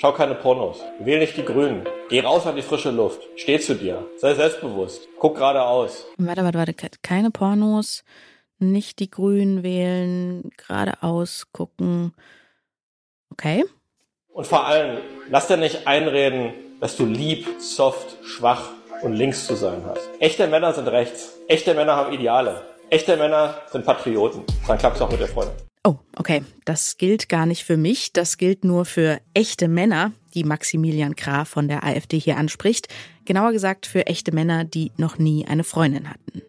Schau keine Pornos. Wähl nicht die Grünen. Geh raus an die frische Luft. Steh zu dir. Sei selbstbewusst. Guck geradeaus. Warte, warte, warte. Keine Pornos. Nicht die Grünen wählen. Geradeaus gucken. Okay. Und vor allem, lass dir nicht einreden, dass du lieb, soft, schwach und links zu sein hast. Echte Männer sind rechts. Echte Männer haben Ideale. Echte Männer sind Patrioten. Dann klappt es auch mit der Freundin. Oh, okay. Das gilt gar nicht für mich. Das gilt nur für echte Männer, die Maximilian Krah von der AfD hier anspricht. Genauer gesagt für echte Männer, die noch nie eine Freundin hatten.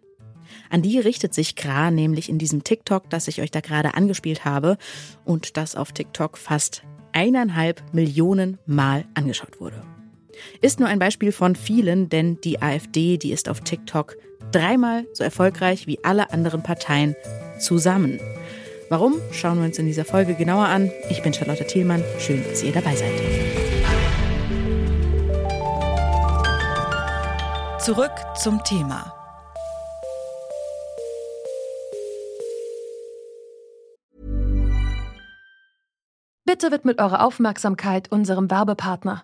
An die richtet sich Krah nämlich in diesem TikTok, das ich euch da gerade angespielt habe und das auf TikTok fast eineinhalb Millionen Mal angeschaut wurde. Ist nur ein Beispiel von vielen, denn die AfD, die ist auf TikTok dreimal so erfolgreich wie alle anderen Parteien zusammen. Warum, schauen wir uns in dieser Folge genauer an. Ich bin Charlotte Thielmann. Schön, dass ihr dabei seid. Zurück zum Thema. Bitte widmet eure Aufmerksamkeit unserem Werbepartner.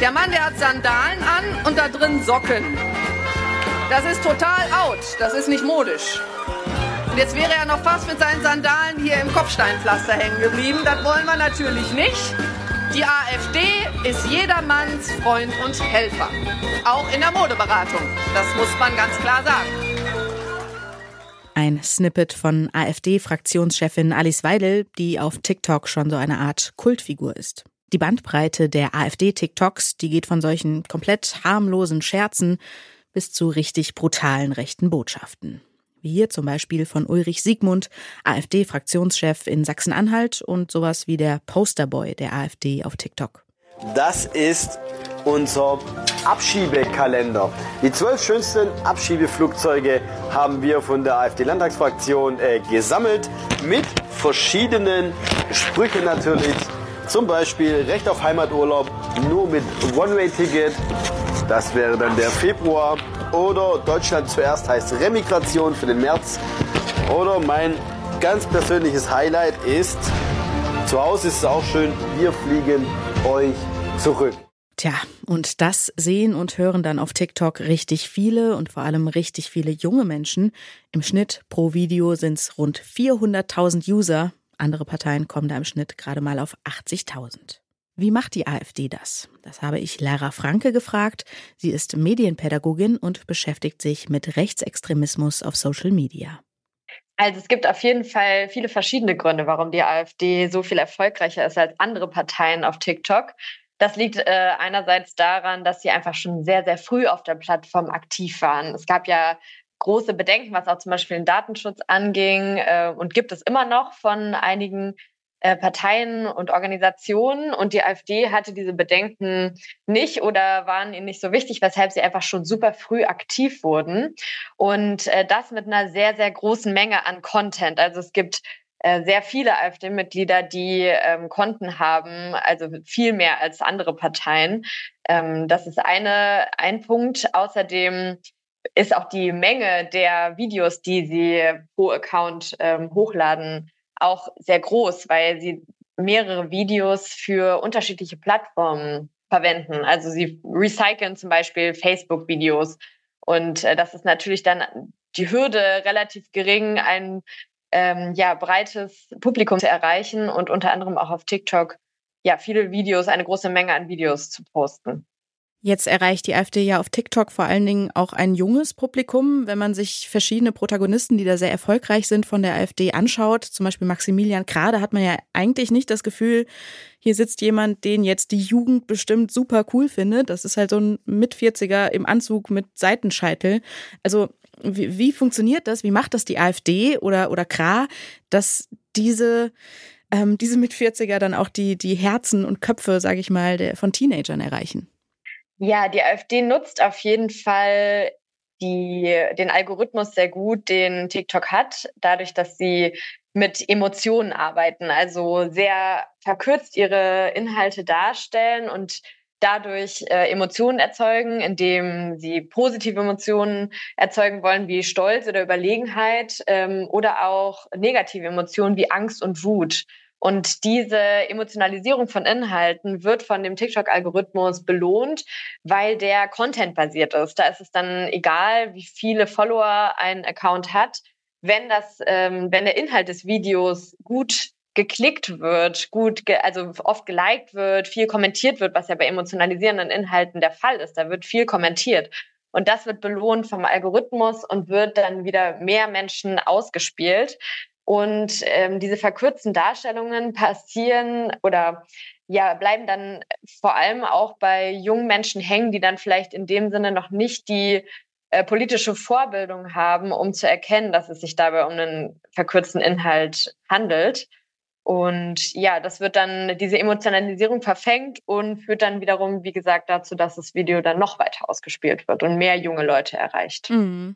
Der Mann, der hat Sandalen an und da drin Socken. Das ist total out. Das ist nicht modisch. Und jetzt wäre er noch fast mit seinen Sandalen hier im Kopfsteinpflaster hängen geblieben. Das wollen wir natürlich nicht. Die AfD ist jedermanns Freund und Helfer. Auch in der Modeberatung. Das muss man ganz klar sagen. Ein Snippet von AfD-Fraktionschefin Alice Weidel, die auf TikTok schon so eine Art Kultfigur ist. Die Bandbreite der AfD-TikToks, die geht von solchen komplett harmlosen Scherzen bis zu richtig brutalen rechten Botschaften. Wie hier zum Beispiel von Ulrich Siegmund, AfD-Fraktionschef in Sachsen-Anhalt und sowas wie der Posterboy der AfD auf TikTok. Das ist unser Abschiebekalender. Die zwölf schönsten Abschiebeflugzeuge haben wir von der AfD-Landtagsfraktion äh, gesammelt mit verschiedenen Sprüchen natürlich zum Beispiel Recht auf Heimaturlaub nur mit One-Way-Ticket. Das wäre dann der Februar. Oder Deutschland zuerst heißt Remigration für den März. Oder mein ganz persönliches Highlight ist, zu Hause ist es auch schön, wir fliegen euch zurück. Tja, und das sehen und hören dann auf TikTok richtig viele und vor allem richtig viele junge Menschen. Im Schnitt pro Video sind es rund 400.000 User. Andere Parteien kommen da im Schnitt gerade mal auf 80.000. Wie macht die AfD das? Das habe ich Lara Franke gefragt. Sie ist Medienpädagogin und beschäftigt sich mit Rechtsextremismus auf Social Media. Also es gibt auf jeden Fall viele verschiedene Gründe, warum die AfD so viel erfolgreicher ist als andere Parteien auf TikTok. Das liegt äh, einerseits daran, dass sie einfach schon sehr, sehr früh auf der Plattform aktiv waren. Es gab ja große Bedenken, was auch zum Beispiel den Datenschutz anging äh, und gibt es immer noch von einigen äh, Parteien und Organisationen. Und die AfD hatte diese Bedenken nicht oder waren ihnen nicht so wichtig, weshalb sie einfach schon super früh aktiv wurden. Und äh, das mit einer sehr, sehr großen Menge an Content. Also es gibt äh, sehr viele AfD-Mitglieder, die ähm, Konten haben, also viel mehr als andere Parteien. Ähm, das ist eine, ein Punkt. Außerdem ist auch die Menge der Videos, die sie pro Account ähm, hochladen, auch sehr groß, weil sie mehrere Videos für unterschiedliche Plattformen verwenden. Also sie recyceln zum Beispiel Facebook-Videos. Und äh, das ist natürlich dann die Hürde relativ gering, ein ähm, ja, breites Publikum zu erreichen und unter anderem auch auf TikTok ja viele Videos, eine große Menge an Videos zu posten. Jetzt erreicht die AfD ja auf TikTok vor allen Dingen auch ein junges Publikum. Wenn man sich verschiedene Protagonisten, die da sehr erfolgreich sind, von der AfD anschaut, zum Beispiel Maximilian Krade, hat man ja eigentlich nicht das Gefühl, hier sitzt jemand, den jetzt die Jugend bestimmt super cool findet. Das ist halt so ein Mit-40er im Anzug mit Seitenscheitel. Also wie, wie funktioniert das? Wie macht das die AfD oder, oder Kra, dass diese ähm, diese Mit-40er dann auch die, die Herzen und Köpfe, sage ich mal, der, von Teenagern erreichen? Ja, die AfD nutzt auf jeden Fall die, den Algorithmus sehr gut, den TikTok hat, dadurch, dass sie mit Emotionen arbeiten, also sehr verkürzt ihre Inhalte darstellen und dadurch äh, Emotionen erzeugen, indem sie positive Emotionen erzeugen wollen, wie Stolz oder Überlegenheit ähm, oder auch negative Emotionen wie Angst und Wut. Und diese Emotionalisierung von Inhalten wird von dem TikTok-Algorithmus belohnt, weil der Content-basiert ist. Da ist es dann egal, wie viele Follower ein Account hat. Wenn das, ähm, wenn der Inhalt des Videos gut geklickt wird, gut, ge also oft geliked wird, viel kommentiert wird, was ja bei emotionalisierenden Inhalten der Fall ist. Da wird viel kommentiert. Und das wird belohnt vom Algorithmus und wird dann wieder mehr Menschen ausgespielt. Und ähm, diese verkürzten Darstellungen passieren oder ja, bleiben dann vor allem auch bei jungen Menschen hängen, die dann vielleicht in dem Sinne noch nicht die äh, politische Vorbildung haben, um zu erkennen, dass es sich dabei um einen verkürzten Inhalt handelt. Und ja, das wird dann, diese Emotionalisierung verfängt und führt dann wiederum, wie gesagt, dazu, dass das Video dann noch weiter ausgespielt wird und mehr junge Leute erreicht. Mhm.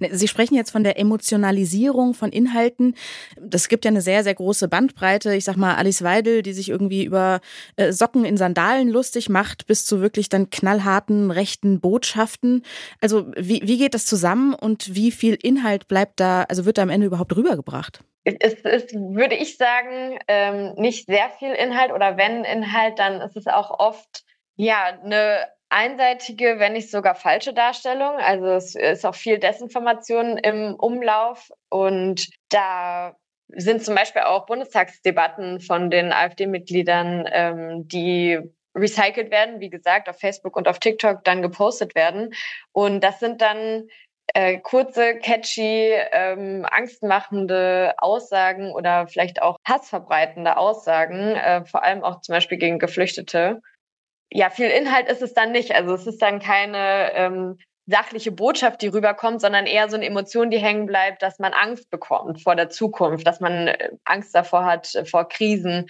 Ne, Sie sprechen jetzt von der Emotionalisierung von Inhalten. Das gibt ja eine sehr, sehr große Bandbreite. Ich sag mal, Alice Weidel, die sich irgendwie über äh, Socken in Sandalen lustig macht, bis zu wirklich dann knallharten rechten Botschaften. Also wie, wie geht das zusammen und wie viel Inhalt bleibt da, also wird da am Ende überhaupt rübergebracht? Es ist, würde ich sagen, ähm, nicht sehr viel Inhalt oder wenn Inhalt, dann ist es auch oft ja eine einseitige, wenn nicht sogar falsche Darstellung. Also es ist auch viel Desinformation im Umlauf und da sind zum Beispiel auch Bundestagsdebatten von den AfD-Mitgliedern, ähm, die recycelt werden, wie gesagt, auf Facebook und auf TikTok dann gepostet werden. Und das sind dann äh, kurze, catchy, ähm, angstmachende Aussagen oder vielleicht auch hassverbreitende Aussagen, äh, vor allem auch zum Beispiel gegen Geflüchtete ja, viel Inhalt ist es dann nicht. Also es ist dann keine ähm, sachliche Botschaft, die rüberkommt, sondern eher so eine Emotion, die hängen bleibt, dass man Angst bekommt vor der Zukunft, dass man äh, Angst davor hat, äh, vor Krisen.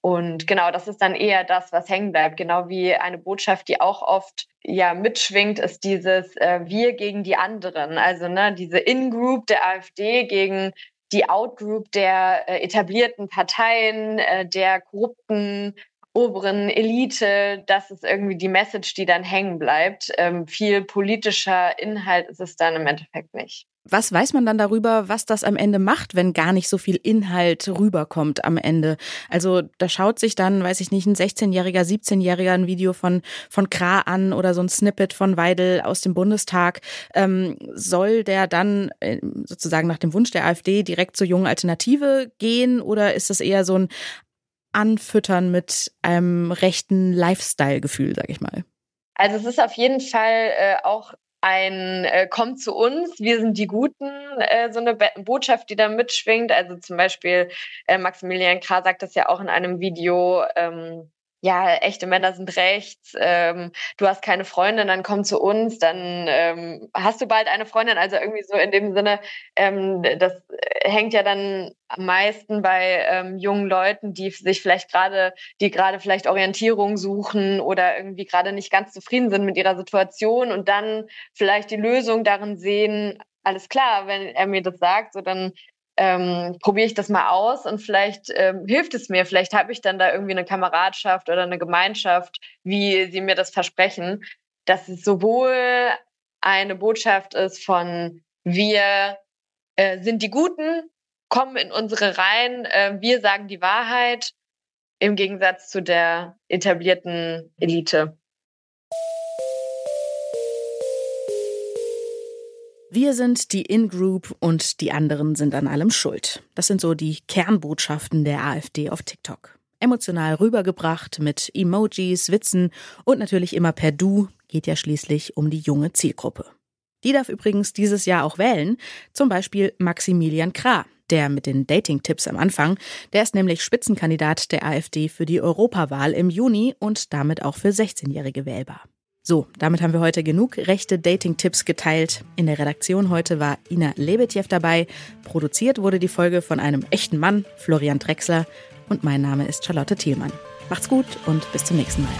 Und genau, das ist dann eher das, was hängen bleibt. Genau wie eine Botschaft, die auch oft ja mitschwingt, ist dieses äh, Wir gegen die anderen. Also ne, diese In-Group der AfD gegen die Out-Group der äh, etablierten Parteien, äh, der korrupten oberen Elite, das ist irgendwie die Message, die dann hängen bleibt. Ähm, viel politischer Inhalt ist es dann im Endeffekt nicht. Was weiß man dann darüber, was das am Ende macht, wenn gar nicht so viel Inhalt rüberkommt am Ende? Also da schaut sich dann, weiß ich nicht, ein 16-Jähriger, 17-Jähriger ein Video von, von Kra an oder so ein Snippet von Weidel aus dem Bundestag. Ähm, soll der dann äh, sozusagen nach dem Wunsch der AfD direkt zur jungen Alternative gehen oder ist das eher so ein anfüttern mit einem rechten Lifestyle-Gefühl, sag ich mal? Also es ist auf jeden Fall äh, auch ein äh, Kommt zu uns, wir sind die Guten, äh, so eine Be Botschaft, die da mitschwingt. Also zum Beispiel äh, Maximilian Krah sagt das ja auch in einem Video, ähm, ja, echte Männer sind rechts, ähm, du hast keine Freundin, dann komm zu uns, dann ähm, hast du bald eine Freundin. Also irgendwie so in dem Sinne, ähm, das hängt ja dann am meisten bei ähm, jungen Leuten, die sich vielleicht gerade, die gerade vielleicht Orientierung suchen oder irgendwie gerade nicht ganz zufrieden sind mit ihrer Situation und dann vielleicht die Lösung darin sehen, alles klar, wenn er mir das sagt, so dann ähm, probiere ich das mal aus und vielleicht ähm, hilft es mir. Vielleicht habe ich dann da irgendwie eine Kameradschaft oder eine Gemeinschaft, wie sie mir das versprechen, dass es sowohl eine Botschaft ist von wir äh, sind die Guten, kommen in unsere Reihen, äh, wir sagen die Wahrheit im Gegensatz zu der etablierten Elite. Wir sind die In-Group und die anderen sind an allem schuld. Das sind so die Kernbotschaften der AfD auf TikTok. Emotional rübergebracht mit Emojis, Witzen und natürlich immer per Du, geht ja schließlich um die junge Zielgruppe. Die darf übrigens dieses Jahr auch wählen, zum Beispiel Maximilian Krah, der mit den Dating-Tipps am Anfang. Der ist nämlich Spitzenkandidat der AfD für die Europawahl im Juni und damit auch für 16-Jährige wählbar. So, damit haben wir heute genug rechte Dating-Tipps geteilt. In der Redaktion heute war Ina Lebetjew dabei. Produziert wurde die Folge von einem echten Mann, Florian Drexler. Und mein Name ist Charlotte Thielmann. Macht's gut und bis zum nächsten Mal.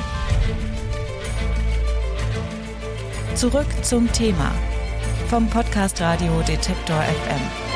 Zurück zum Thema vom Podcast Radio Detektor FM.